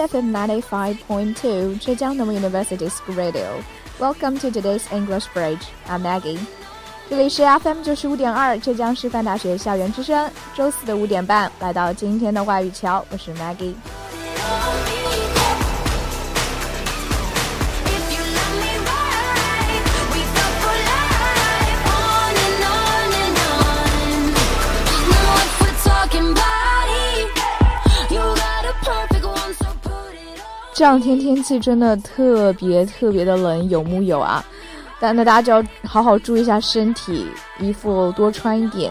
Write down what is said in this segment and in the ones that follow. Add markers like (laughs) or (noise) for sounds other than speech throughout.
FM 95.2 Zhejiang University School Radio. Welcome to today's English Bridge. I'm Maggie. 这里是 FM 九十五点二浙江师范大学校园之声。周四的五点半，来到今天的外语桥，我是 Maggie。这两天天气真的特别特别的冷，有木有啊？但那大家就要好好注意一下身体，衣服多穿一点，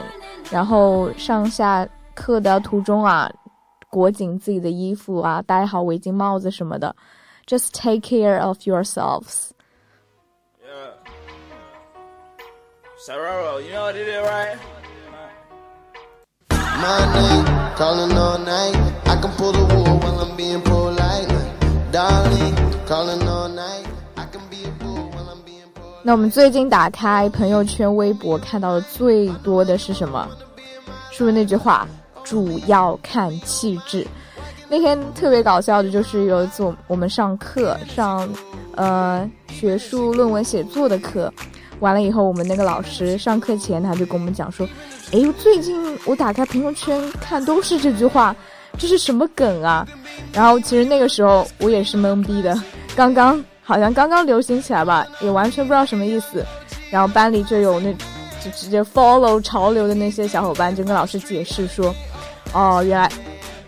然后上下课的途中啊，裹紧自己的衣服啊，戴好围巾、帽子什么的。Just take care of yourselves. Yeah. Saroro, you know what it is, right? My name, calling all night. I can pull the wool while I'm being polite. 那我们最近打开朋友圈、微博看到的最多的是什么？是不是那句话“主要看气质”？那天特别搞笑的就是有一次我们上课上，呃，学术论文写作的课，完了以后，我们那个老师上课前他就跟我们讲说：“哎，最近我打开朋友圈看都是这句话。”这是什么梗啊？然后其实那个时候我也是懵逼的，刚刚好像刚刚流行起来吧，也完全不知道什么意思。然后班里就有那就直接 follow 潮流的那些小伙伴就跟老师解释说：“哦，原来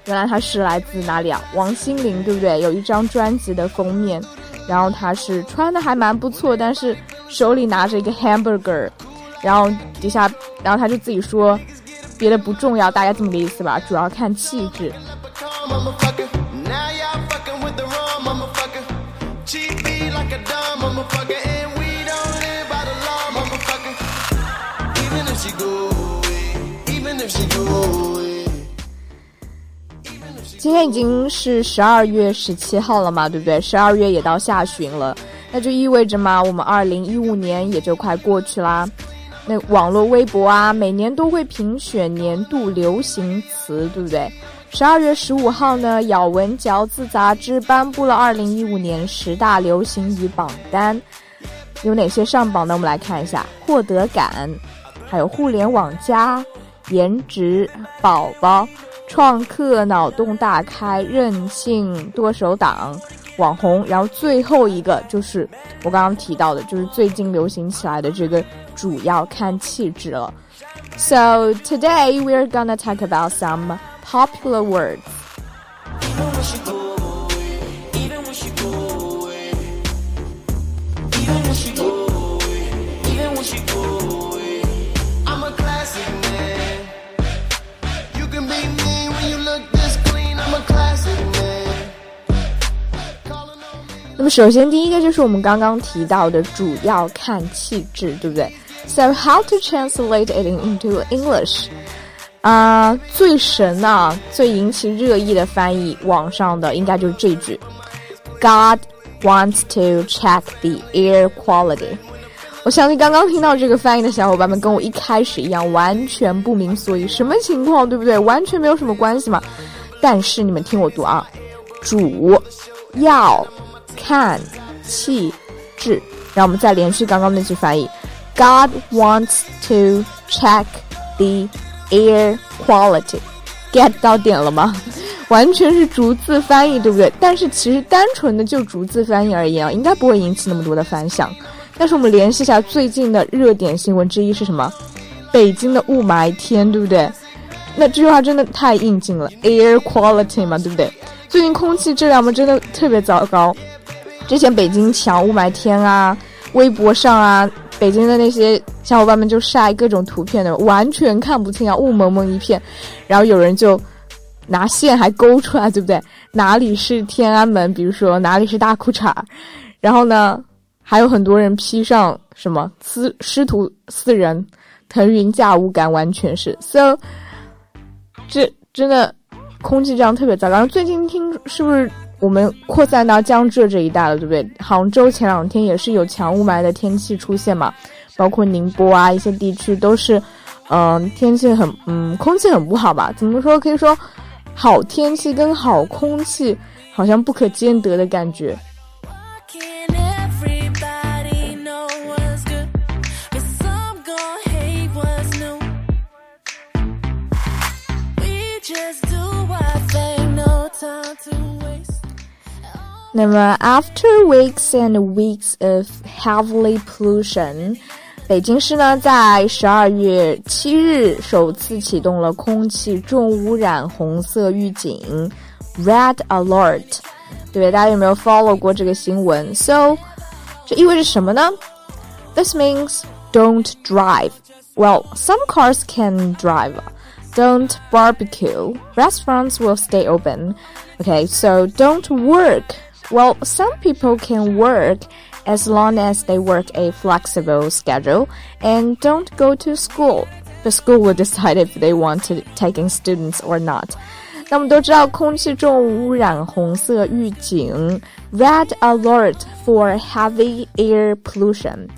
原来他是来自哪里啊？王心凌对不对？有一张专辑的封面，然后他是穿的还蛮不错，但是手里拿着一个 hamburger，然后底下然后他就自己说。”别的不重要，大概这么个意思吧，主要看气质。今天已经是十二月十七号了嘛，对不对？十二月也到下旬了，那就意味着嘛，我们二零一五年也就快过去啦。那网络微博啊，每年都会评选年度流行词，对不对？十二月十五号呢，《咬文嚼字》杂志颁布了二零一五年十大流行语榜单，有哪些上榜呢？我们来看一下：获得感，还有互联网加、颜值、宝宝、创客、脑洞大开、任性、剁手党。网红，然后最后一个就是我刚刚提到的，就是最近流行起来的这个，主要看气质了。So today we're gonna talk about some popular words. classic 那么首先第一个就是我们刚刚提到的，主要看气质，对不对 ？So how to translate it into English？啊，最神啊，最引起热议的翻译，网上的应该就是这句：God wants to check the air quality。我相信刚刚听到这个翻译的小伙伴们跟我一开始一样，完全不明所以，什么情况，对不对？完全没有什么关系嘛。但是你们听我读啊，主要。看气质，让我们再连续刚刚那句翻译：God wants to check the air quality。get 到点了吗？(laughs) 完全是逐字翻译，对不对？但是其实单纯的就逐字翻译而言啊，应该不会引起那么多的反响。但是我们联系一下最近的热点新闻之一是什么？北京的雾霾天，对不对？那这句话真的太应景了，air quality 嘛，对不对？最近空气质量嘛，真的特别糟糕。之前北京抢雾霾天啊，微博上啊，北京的那些小伙伴们就晒各种图片的，完全看不清啊，雾蒙蒙一片。然后有人就拿线还勾出来，对不对？哪里是天安门？比如说哪里是大裤衩？然后呢，还有很多人披上什么师师徒四人，腾云驾雾感，完全是。So，这真的空气质量特别糟糕。最近听是不是？我们扩散到江浙这一带了，对不对？杭州前两天也是有强雾霾的天气出现嘛，包括宁波啊一些地区都是，嗯，天气很，嗯，空气很不好吧？怎么说？可以说，好天气跟好空气好像不可兼得的感觉。那么，after weeks and weeks of heavily pollution，北京市呢在十二月七日首次启动了空气重污染红色预警 （Red Alert）。对，大家有没有 follow 过这个新闻？So，这意味着什么呢？This means don't drive. Well, some cars can drive. Don't barbecue. Restaurants will stay open. Okay, so don't work. Well, some people can work as long as they work a flexible schedule and don't go to school. The school will (laughs) decide if they want to taking students or not. 那我们都知道，空气重污染红色预警 （Red Alert for Heavy Air Pollution），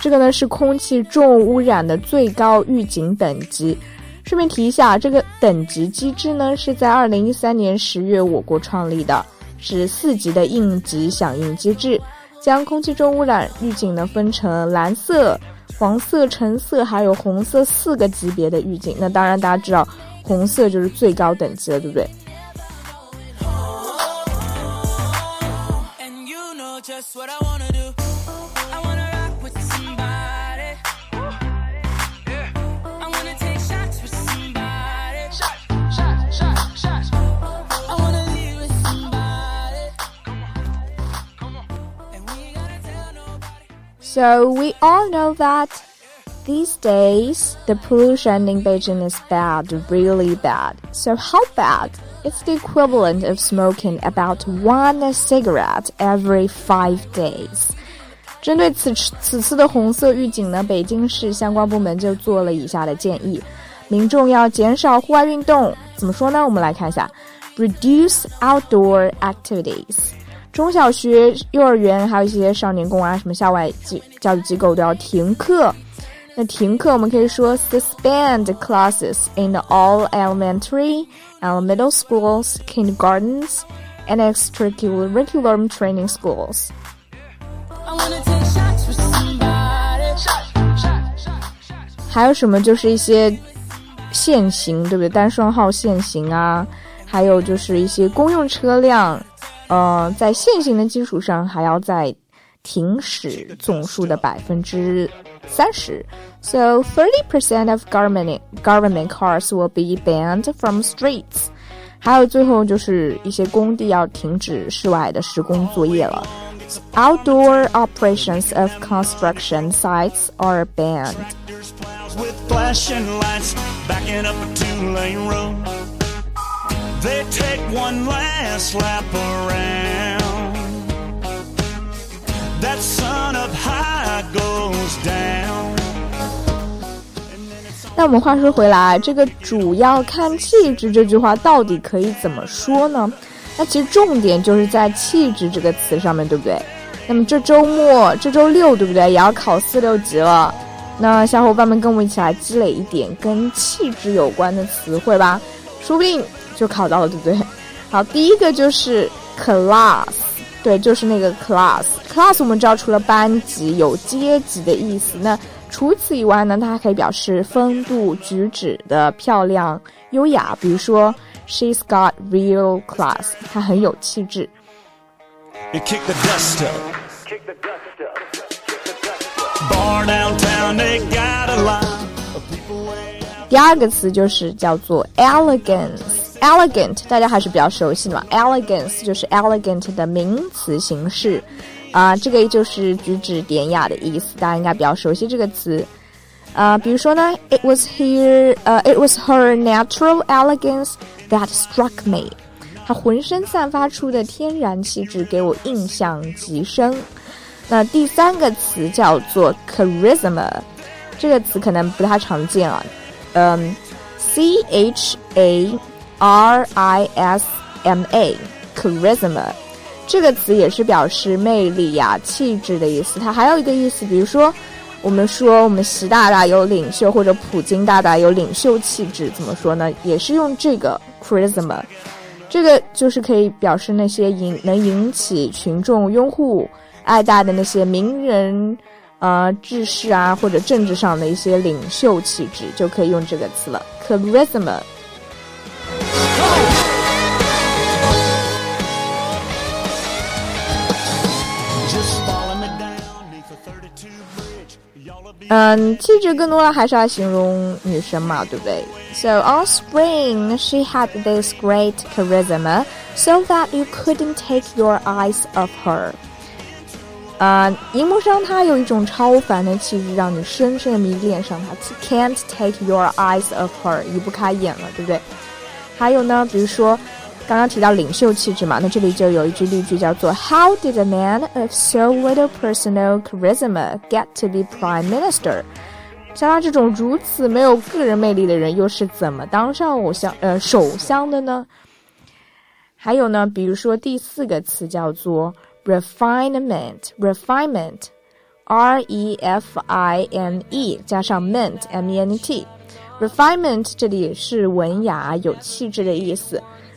这个呢是空气重污染的最高预警等级。顺便提一下，这个等级机制呢是在二零一三年十月我国创立的。 是四级的应急响应机制，将空气中污染预警呢分成蓝色、黄色、橙色还有红色四个级别的预警。那当然大家知道，红色就是最高等级了，对不对 ？So we all know that these days the pollution in Beijing is bad, really bad. So how bad? It's the equivalent of smoking about one cigarette every five days. 针对此此次的红色预警呢，北京市相关部门就做了以下的建议：民众要减少户外运动。怎么说呢？我们来看一下，reduce outdoor activities。 中小学、幼儿园，还有一些少年宫啊，什么校外机教育机构都要停课。那停课，我们可以说 suspend classes in all elementary and middle schools, kindergartens, and extracurricular training schools. 还有什么？就是一些限行，对不对？单双号限行啊，还有就是一些公用车辆。呃，在现行的基础上，还要再停驶总数的百分之三十。So thirty percent of government government cars will be banned from streets。还有最后就是一些工地要停止室外的施工作业了。Outdoor operations of construction sites are banned. They take one last lap around. That sun up high goes down. 那我们话说回来，这个主要看气质这句话到底可以怎么说呢？那其实重点就是在气质这个词上面对不对？那么这周末这周六对不对？也要考四六级了。那小伙伴们跟我们一起来积累一点跟气质有关的词汇吧，说不定。就考到了，对不对？(laughs) 好，第一个就是 class，对，就是那个 class。class 我们知道，除了班级有阶级的意思，那除此以外呢，它还可以表示风度、举止的漂亮、优雅。比如说，she's got real class，她很有气质。第二个词就是叫做 elegance。Elegant 大家还是比较熟悉的嘛，elegance 就是 elegant 的名词形式，啊，这个就是举止典雅的意思，大家应该比较熟悉这个词，啊，比如说呢，it was here，呃，it was her natural elegance that struck me，她浑身散发出的天然气质给我印象极深。那第三个词叫做 charisma，这个词可能不太常见啊，嗯，c h a。R I S M A，charisma，这个词也是表示魅力呀、气质的意思。它还有一个意思，比如说，我们说我们习大大有领袖，或者普京大大有领袖气质，怎么说呢？也是用这个 charisma。这个就是可以表示那些引能引起群众拥护、爱戴的那些名人、呃志士啊，或者政治上的一些领袖气质，就可以用这个词了，charisma。嗯，气质更多的还是要形容女生嘛，对不对？So on spring, she had this great charisma, so that you couldn't take your eyes off her. 啊，荧幕上她有一种超凡的气质，让你深深的迷恋上她。Can't take your eyes off her，移不开眼了，对不对？还有呢，比如说。 刚刚提到领袖气质嘛，那这里就有一句例句叫做 How did a man of so little personal charisma get to be prime minister？像他这种如此没有个人魅力的人，又是怎么当上偶像呃首相的呢？还有呢，比如说第四个词叫做 refinement，refinement，r e f i n e 加上 ment m e n t，refinement 这里是文雅有气质的意思。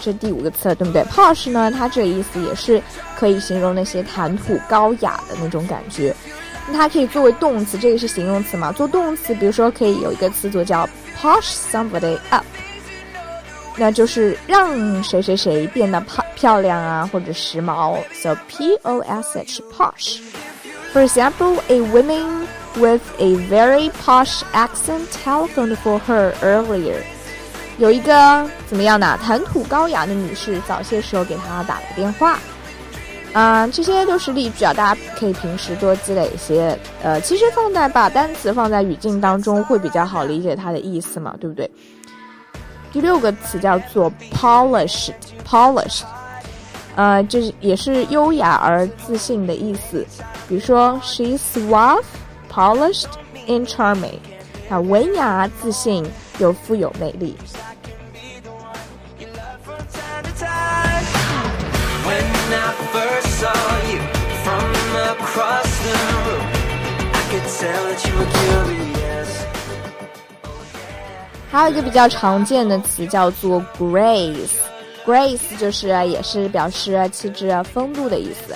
是第五个词了，对不对？Posh 呢，它这个意思也是可以形容那些谈吐高雅的那种感觉。那它可以作为动词，这个是形容词嘛？做动词，比如说可以有一个词组叫 posh somebody up，那就是让谁谁谁变得漂漂亮啊，或者时髦。So P O S H posh. For example, a woman with a very posh accent telephoned for her earlier. 有一个怎么样的谈吐高雅的女士，早些时候给她打了个电话，啊，这些都是例句啊，大家可以平时多积累一些。呃，其实放在把单词放在语境当中，会比较好理解它的意思嘛，对不对？第六个词叫做 polished，polished，呃，这也是优雅而自信的意思。比如说，she's suave, polished, and charming，啊，文雅、自信又富有魅力。还有一个比较常见的词叫做 grace，grace 就是也是表示气质、风度的意思。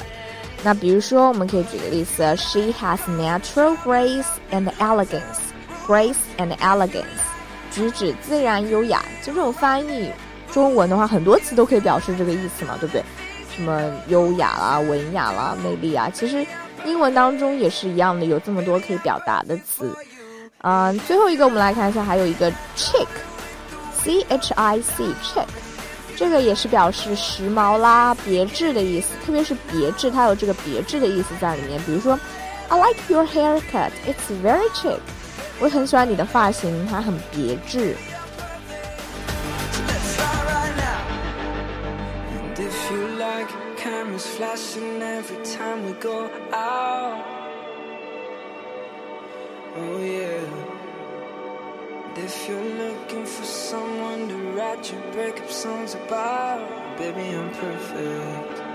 那比如说，我们可以举个例子：She has natural grace and elegance，grace and elegance，举止自然优雅。就这种翻译中文的话，很多词都可以表示这个意思嘛，对不对？什么优雅啦、文雅啦、魅力啊，其实英文当中也是一样的，有这么多可以表达的词。嗯，最后一个我们来看一下，还有一个 chic，c h i c，chic，这个也是表示时髦啦、别致的意思，特别是别致，它有这个别致的意思在里面。比如说，I like your haircut，it's very chic，我很喜欢你的发型，它很别致。Oh yeah. If you're looking for someone to write your breakup songs about, baby, I'm perfect.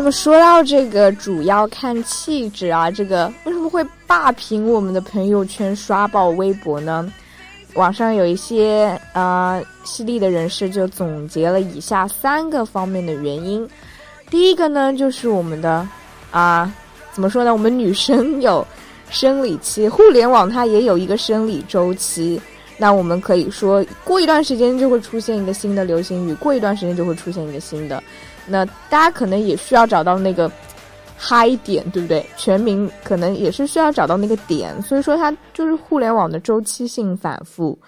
那么说到这个，主要看气质啊，这个为什么会霸屏我们的朋友圈、刷爆微博呢？网上有一些呃犀利的人士就总结了以下三个方面的原因。第一个呢，就是我们的啊，怎么说呢？我们女生有生理期，互联网它也有一个生理周期。那我们可以说，过一段时间就会出现一个新的流行语，过一段时间就会出现一个新的。那大家可能也需要找到那个。嗨点对不对？全民可能也是需要找到那个点，所以说它就是互联网的周期性反复。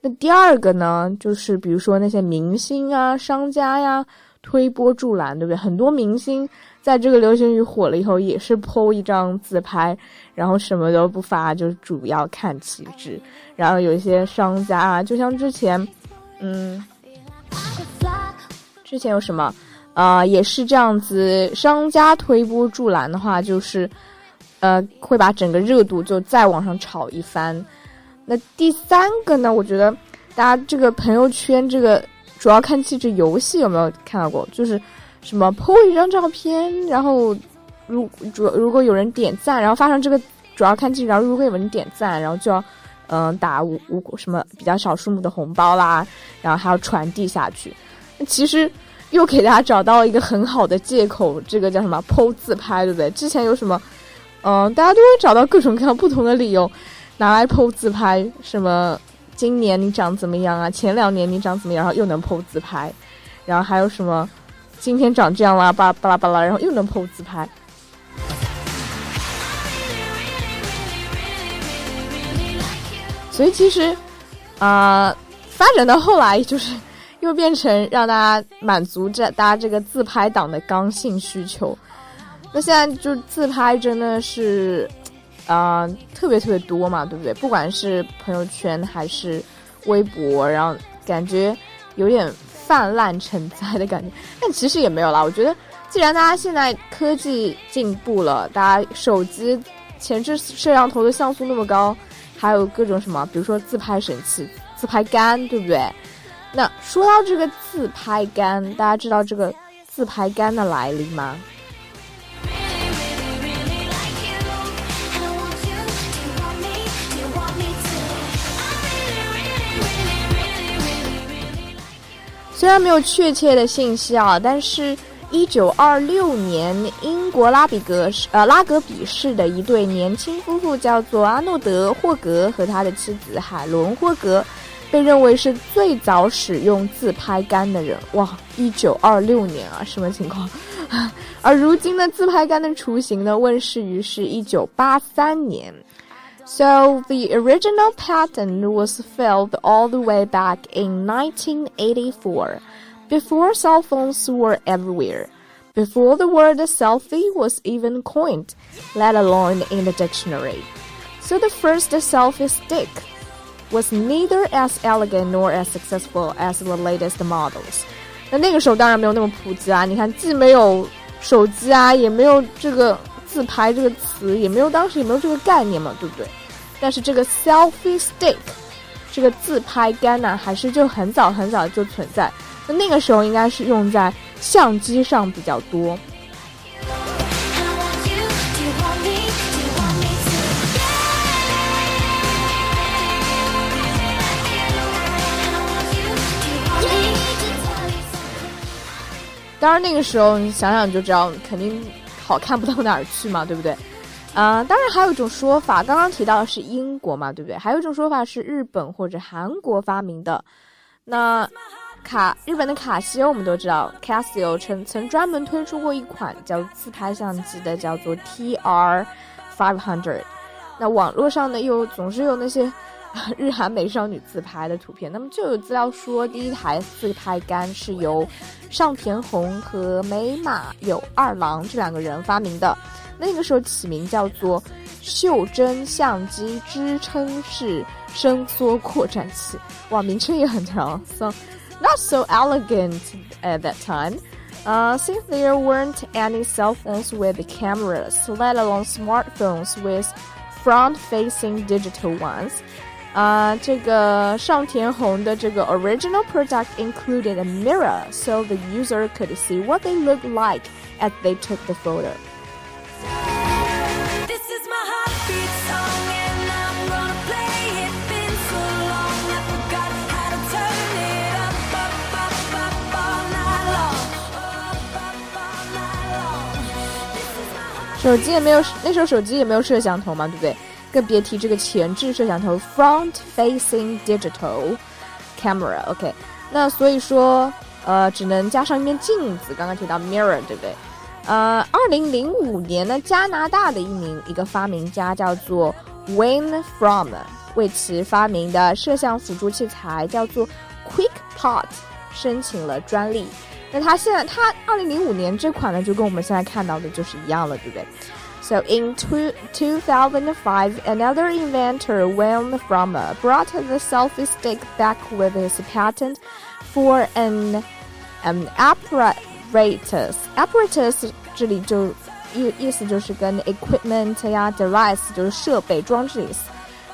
那第二个呢，就是比如说那些明星啊、商家呀推波助澜，对不对？很多明星在这个流行语火了以后，也是 po 一张自拍，然后什么都不发，就主要看气质。然后有一些商家啊，就像之前，嗯，之前有什么，呃，也是这样子，商家推波助澜的话，就是，呃，会把整个热度就再往上炒一番。那第三个呢，我觉得大家这个朋友圈这个主要看气质游戏有没有看到过？就是。什么 po 一张照片，然后如主如果有人点赞，然后发上这个主要看气质，然后如果有人点赞，然后就要嗯打五五什么比较小数目的红包啦，然后还要传递下去。那其实又给大家找到一个很好的借口，这个叫什么 po 自拍，对不对？之前有什么嗯，大家都会找到各种各样不同的理由拿来 po 自拍，什么今年你长怎么样啊？前两年你长怎么样？然后又能 po 自拍，然后还有什么？今天长这样啦，巴拉巴拉巴拉，然后又能 PO 自拍。所以其实，啊，发展到后来就是又变成让大家满足这大家这个自拍党的刚性需求。那现在就自拍真的是，啊，特别特别多嘛，对不对？不管是朋友圈还是微博，然后感觉有点。泛滥成灾的感觉，但其实也没有啦。我觉得，既然大家现在科技进步了，大家手机前置摄像头的像素那么高，还有各种什么，比如说自拍神器、自拍杆，对不对？那说到这个自拍杆，大家知道这个自拍杆的来历吗？虽然没有确切的信息啊，但是，一九二六年，英国拉比格呃拉格比市的一对年轻夫妇叫做阿诺德霍格和他的妻子海伦霍格，被认为是最早使用自拍杆的人。哇，一九二六年啊，什么情况？而如今的自拍杆的雏形呢，问世于是一九八三年。So (laughs) the original patent was filed all the way back in 1984, before cell phones were everywhere, before the word selfie was even coined, let alone in the dictionary. So the first selfie stick was neither as elegant nor as successful as the latest models. 那那个时候当然没有那么普及啊！你看，既没有手机啊，也没有这个自拍这个词，也没有当时也没有这个概念嘛，对不对？但是这个 selfie stick，这个自拍杆呢，还是就很早很早就存在。那那个时候应该是用在相机上比较多。当然那个时候你想想就知道，肯定好看不到哪儿去嘛，对不对？啊，当然还有一种说法，刚刚提到的是英国嘛，对不对？还有一种说法是日本或者韩国发明的。那卡日本的卡西欧我们都知道，Casio 曾曾专门推出过一款叫自拍相机的，叫做 TR Five Hundred。那网络上呢又总是有那些日韩美少女自拍的图片，那么就有资料说，第一台自拍杆是由上田宏和美马有二郎这两个人发明的。那个时候起名叫做袖珍相机支撑式伸缩扩展器，哇，名称也很长，so not so elegant at that time. Uh, since there weren't any cell phones with cameras, let alone smartphones with front-facing digital ones. 啊，这个上田宏的这个 original product included a mirror so the user could see what they looked like as they took the photo. 手机也没有，那时候手机也没有摄像头嘛，对不对？ 更别提这个前置摄像头 （front-facing digital camera）。OK，那所以说，呃，只能加上一面镜子。刚刚提到 mirror，对不对？呃，二零零五年呢，加拿大的一名一个发明家叫做 Wayne From，为其发明的摄像辅助器材叫做 QuickPot 申请了专利。那它现在它二零零五年这款呢，就跟我们现在看到的就是一样了，对不对 ？So in two, 2005, another inventor, William Frommer, brought the selfie stick back with his patent for an um, apparatus. Apparatus 这里就意意思就是跟 equipment 呀，device 就是设备装置意思。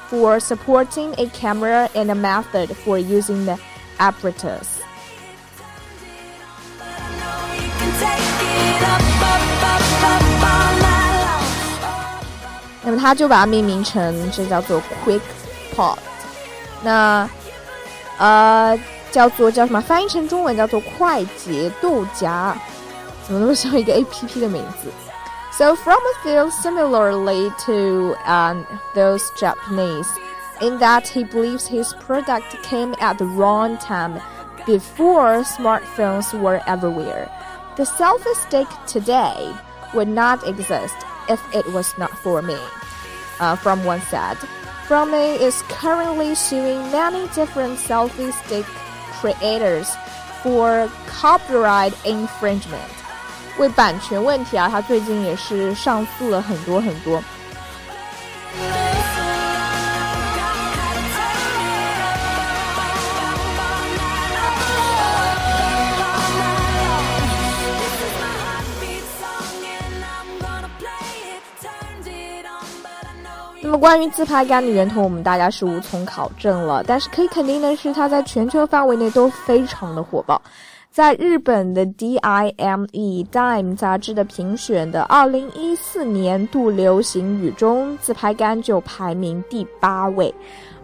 For supporting a camera and a method for using the apparatus. 那么它就把它命名成这叫做 Quick Pot，那呃叫做叫什么？翻译成中文叫做快捷豆荚，怎么那么像一个 A P P 的名字？So from a feels similarly to um, those Japanese, in that he believes his product came at the wrong time, before smartphones were everywhere. The selfie stick today would not exist if it was not for me. Uh, from one side, From me is currently suing many different selfie stick creators for copyright infringement. 为版权问题啊，他最近也是上诉了很多很多。 那么关于自拍杆的源头，我们大家是无从考证了。但是可以肯定的是，它在全球范围内都非常的火爆。在日本的 DIME Dime 杂志的评选的2014年度流行语中，自拍杆就排名第八位。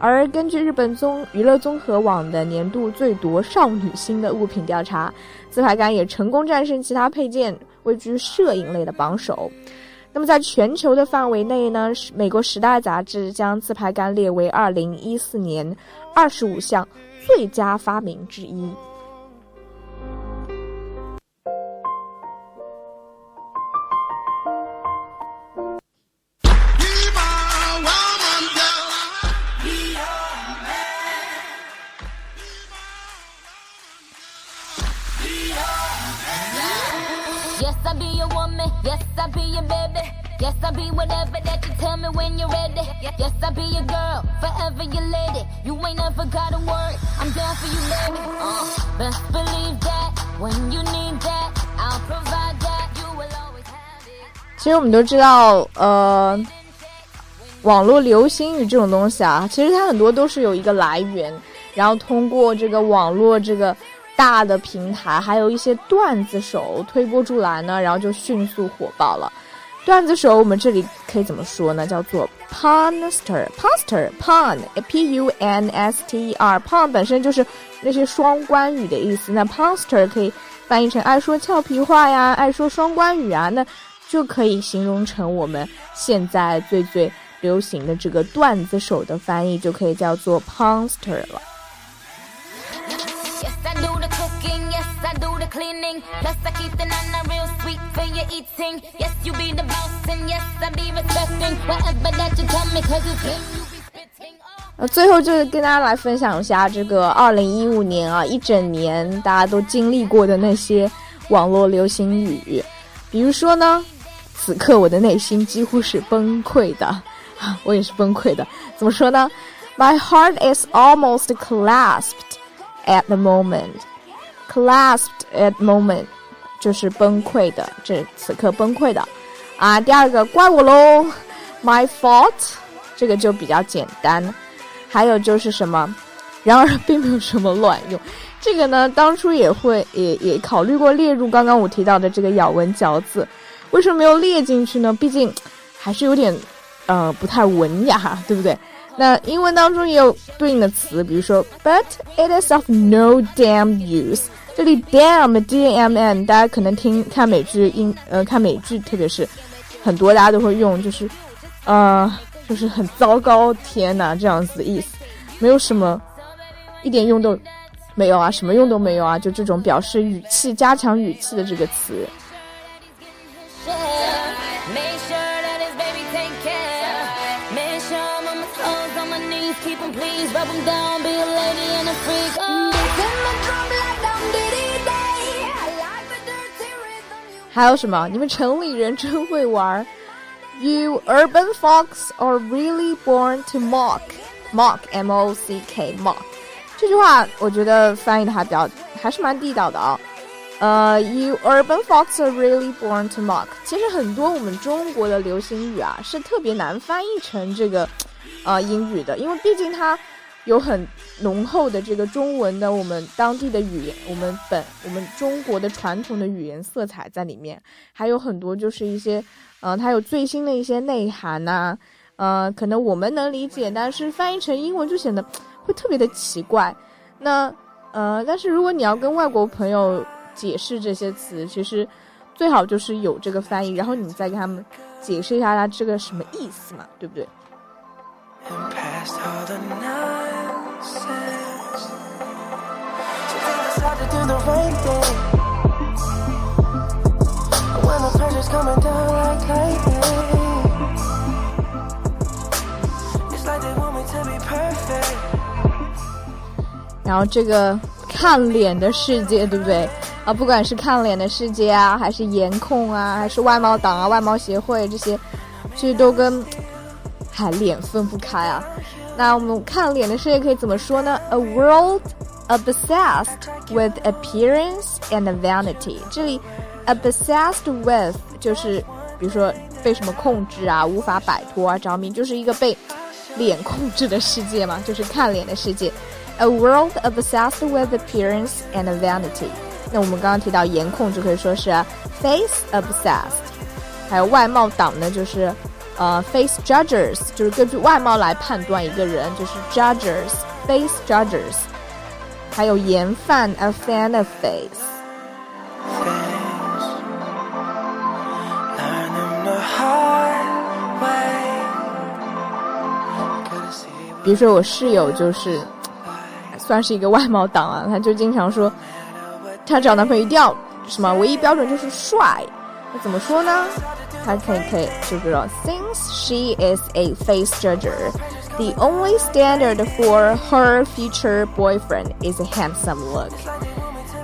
而根据日本综娱乐综合网的年度最夺少女心的物品调查，自拍杆也成功战胜其他配件，位居摄影类的榜首。那么，在全球的范围内呢？美国《时代》杂志将自拍杆列为2014年25项最佳发明之一。Yes, I'll be whatever that you tell me when you're ready. Yes, I'll be your girl, forever your lady. You ain't never gotta word. I'm down for you, baby. Uh, best believe that when you need that, I'll provide that. You will always have it. 其实我们都知道，呃，网络流行语这种东西啊，其实它很多都是有一个来源，然后通过这个网络这个大的平台，还有一些段子手推波助澜呢，然后就迅速火爆了。段子手，我们这里可以怎么说呢？叫做 punster，punster，pun，p u n s t e r，pun 本身就是那些双关语的意思。那 punster 可以翻译成爱说俏皮话呀，爱说双关语啊，那就可以形容成我们现在最最流行的这个段子手的翻译，就可以叫做 punster 了。Yes, I do the cooking. Yes, I do the cleaning. Plus, I keep the nana real sweet for your eating. Yes, you be the boss, and yes, I be respecting whatever that you tell me, cause it's him you be spitting. 呃，最后就是跟大家来分享一下这个二零一五年啊，一整年大家都经历过的那些网络流行语，比如说呢，此刻我的内心几乎是崩溃的，我也是崩溃的。怎么说呢？My heart is almost clasped at the moment. Clasped at moment，就是崩溃的，这此刻崩溃的，啊，第二个怪我喽，My fault，这个就比较简单，还有就是什么，然而并没有什么卵用，这个呢，当初也会也也考虑过列入刚刚我提到的这个咬文嚼字，为什么没有列进去呢？毕竟还是有点呃不太文雅，对不对？那英文当中也有对应的词，比如说，But it is of no damn use。这里 damn d a m n，大家可能听看美剧英呃看美剧，特别是很多大家都会用，就是呃就是很糟糕，天呐这样子的意思，没有什么一点用都没有啊，什么用都没有啊，就这种表示语气加强语气的这个词。还有什么？你们城里人真会玩。You urban folks are really born to mock. Mock, M-O-C-K, mock. 这句话我觉得翻译的还比较，还是蛮地道的啊。呃，You urban folks are really born to mock。其实很多我们中国的流行语啊，是特别难翻译成这个，呃，英语的，因为毕竟它有很浓厚的这个中文的我们当地的语言，我们本我们中国的传统的语言色彩在里面，还有很多就是一些，呃，它有最新的一些内涵呐，呃，可能我们能理解，但是翻译成英文就显得。会特别的奇怪，那呃，但是如果你要跟外国朋友解释这些词，其实最好就是有这个翻译，然后你再给他们解释一下它这个什么意思嘛，对不对？然后这个看脸的世界，对不对？啊？不管是看脸的世界啊，还是颜控啊，还是外貌党啊、外貌协会这些，其实都跟还脸分不开啊。那我们看脸的世界可以怎么说呢？A world obsessed with appearance and vanity。这里 obsessed with 就是比如说被什么控制啊，无法摆脱啊，着迷，就是一个被脸控制的世界嘛，就是看脸的世界。A world obsessed with appearance and vanity。那我们刚刚提到颜控，就可以说是 face obsessed。还有外貌党呢，就是呃 face judges，就是根据外貌来判断一个人，就是 judges，face judges。还有颜范，a fan of face。比如说我室友就是。算是一个外貌党啊，他就经常说，他找男朋友一定要什么唯一标准就是帅。那怎么说呢？他可以可以就是说，Since she is a face judger, the only standard for her future boyfriend is a handsome look。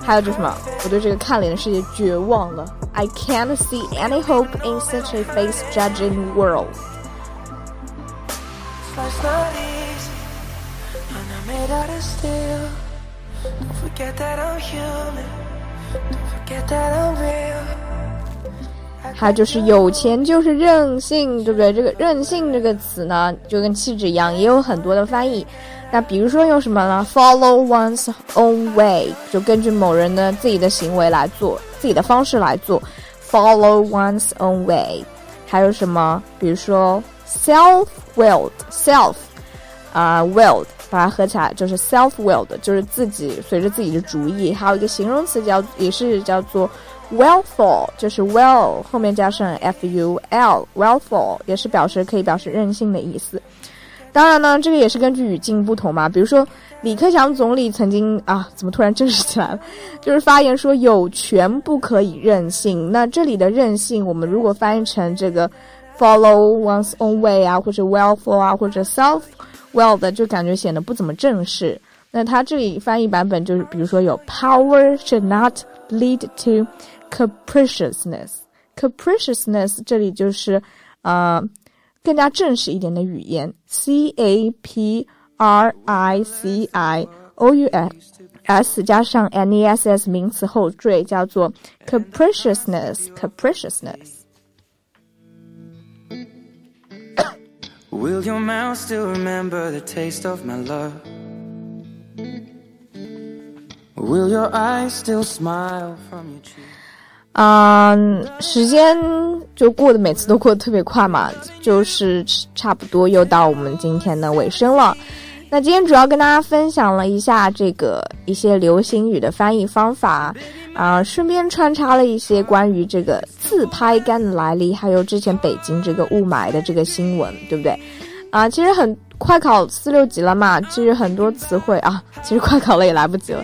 还有就是什么？我对这个看脸的世界绝望了。I can't see any hope in such a face judging world。 还有就是有钱就是任性，对不对？这个任性这个词呢，就跟气质一样，也有很多的翻译。那比如说用什么呢？Follow one's own way，就根据某人的自己的行为来做，自己的方式来做。Follow one's own way。还有什么？比如说 self-willed，self 啊，willed。把它合起来就是 self-willed，就是自己随着自己的主意。还有一个形容词叫，也是叫做 willful，就是 will 后面加上 f-u-l，willful 也是表示可以表示任性的意思。当然呢，这个也是根据语境不同嘛。比如说李克强总理曾经啊，怎么突然正式起来了？就是发言说有权不可以任性。那这里的任性，我们如果翻译成这个 follow one's own way 啊，或者 willful 啊，或者 self。Well 的就感觉显得不怎么正式。那它这里翻译版本就是，比如说有 Power should not lead to capriciousness。capriciousness 这里就是呃更加正式一点的语言，C A P R I C I O U S 加上 N E S S 名词后缀，叫做 capriciousness。capriciousness。Will your mouth still remember the taste of my love? Will your eyes still smile from your cheek? 嗯，时间就过得每次都过得特别快嘛，就是差不多又到我们今天的尾声了。那今天主要跟大家分享了一下这个一些流行语的翻译方法，啊，顺便穿插了一些关于这个自拍杆的来历，还有之前北京这个雾霾的这个新闻，对不对？啊，其实很快考四六级了嘛，其实很多词汇啊，其实快考了也来不及了，